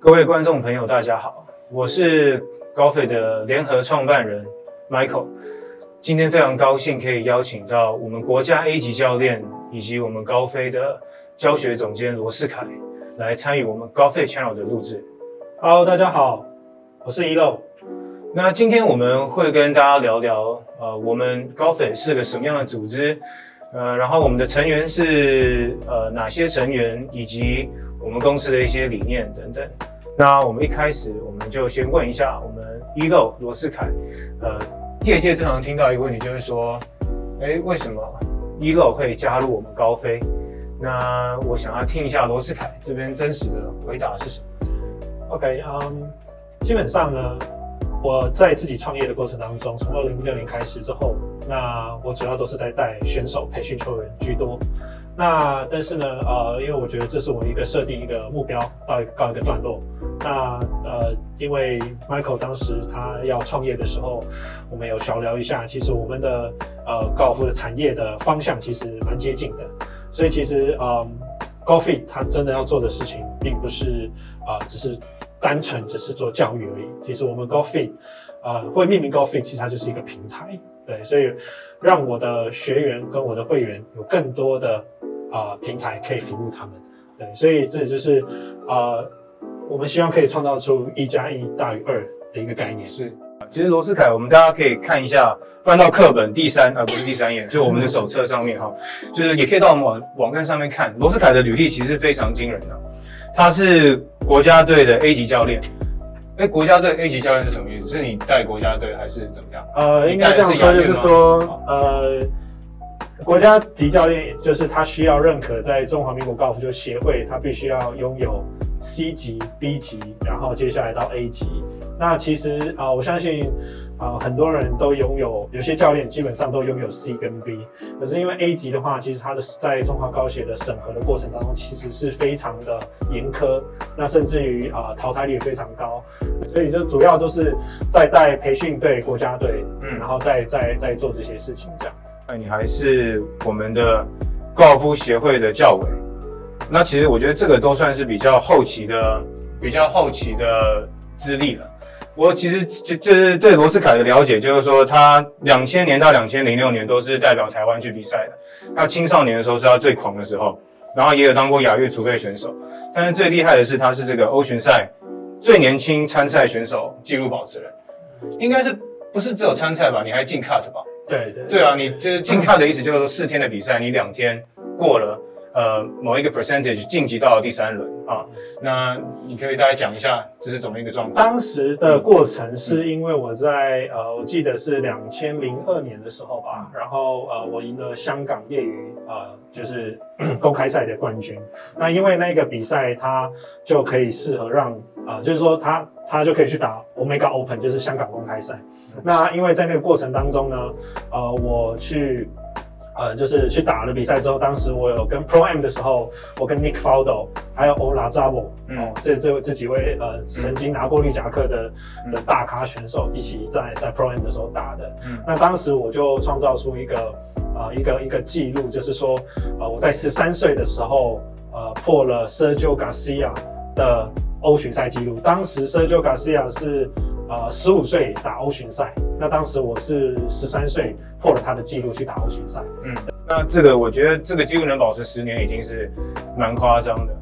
各位观众朋友，大家好，我是高飞的联合创办人 Michael。今天非常高兴可以邀请到我们国家 A 级教练以及我们高飞的教学总监罗世凯来参与我们高飞 Channel 的录制。Hello，大家好，我是一漏。那今天我们会跟大家聊聊，呃，我们高飞是个什么样的组织，呃，然后我们的成员是呃哪些成员，以及我们公司的一些理念等等。那我们一开始我们就先问一下我们一漏罗世凯，呃，业界经常听到一个问题，就是说，哎，为什么一漏会加入我们高飞？那我想要听一下罗世凯这边真实的回答是什么？OK，嗯、基本上呢，我在自己创业的过程当中，从二零一六年开始之后，那我主要都是在带选手、培训球员居多。那但是呢，呃，因为我觉得这是我一个设定一个目标到一个告一个段落。那呃，因为 Michael 当时他要创业的时候，我们有小聊一下，其实我们的呃高尔夫的产业的方向其实蛮接近的，所以其实嗯。高 fit 它真的要做的事情，并不是啊、只是单纯只是做教育而已。其实我们 GoFit 啊会命名 GoFit，其实它就是一个平台，对，所以让我的学员跟我的会员有更多的啊、呃平台可以服务他们，对，所以这就是啊、呃我们希望可以创造出一加一大于二的一个概念。是，其实罗斯凯，我们大家可以看一下，翻到课本第三，啊，不是第三页，就我们的手册上面哈，就是也可以到我们网网站上面看。罗斯凯的履历其实非常惊人的，他是国家队的 A 级教练。哎，国家队 A 级教练是什么意思？是你带国家队还是怎么样？呃，应该这样说，就是说，呃，国家级教练就是他需要认可，在中华民国高尔夫球协会，他必须要拥有 C 级、B 级，然后接下来到 A 级。那其实啊、呃我相信啊、呃很多人都拥有，有些教练基本上都拥有 C 跟 B。可是因为 A 级的话，其实它的在中华高协的审核的过程当中，其实是非常的严苛，那甚至于啊、呃淘汰率也非常高。所以就主要都是在带培训队、国家队，嗯嗯，然后再再再做这些事情这样。那你还是我们的高尔夫协会的教委。那其实我觉得这个都算是比较后期的、比较后期的资历了。我其实就就是对罗斯凯的了解，就是说他两千年到两千零六年都是代表台湾去比赛的。他青少年的时候是他最狂的时候，然后也有当过亚运储备选手。但是最厉害的是，他是这个欧巡赛最年轻参赛选手纪录保持人，应该是不是只有参赛吧？你还进 cut 吧？对对对啊，你就是进 cut 的意思就是说四天的比赛，你两天过了，呃，某一个 percentage 晋级到了第三轮啊。那你可以大概讲一下这是怎么一个状况？当时的过程是因为我在呃，我记得是两千零二年的时候吧，然后呃，我赢了香港业余呃，就是 公开赛的冠军。那因为那个比赛，它就可以适合让啊、呃就是说他他就可以去打 Omega Open，就是香港公开赛。那因为在那个过程当中呢，呃，我去。呃，就是去打了比赛之后，当时我有跟 Pro M 的时候，我跟 Nick Faldo 还有 Ola Zabo 嗯哦，这这这几位呃曾经拿过绿夹克的、嗯的大咖选手一起在在 Pro M 的时候打的。嗯那当时我就创造出一个呃一个一个记录，就是说呃我在十三岁的时候呃破了 Sergio Garcia 的欧巡赛记录。当时 Sergio Garcia 是呃十五岁打欧巡赛，那当时我是十三岁破了他的记录去打欧巡赛。嗯，那这个我觉得这个记录能保持十年已经是蛮夸张的。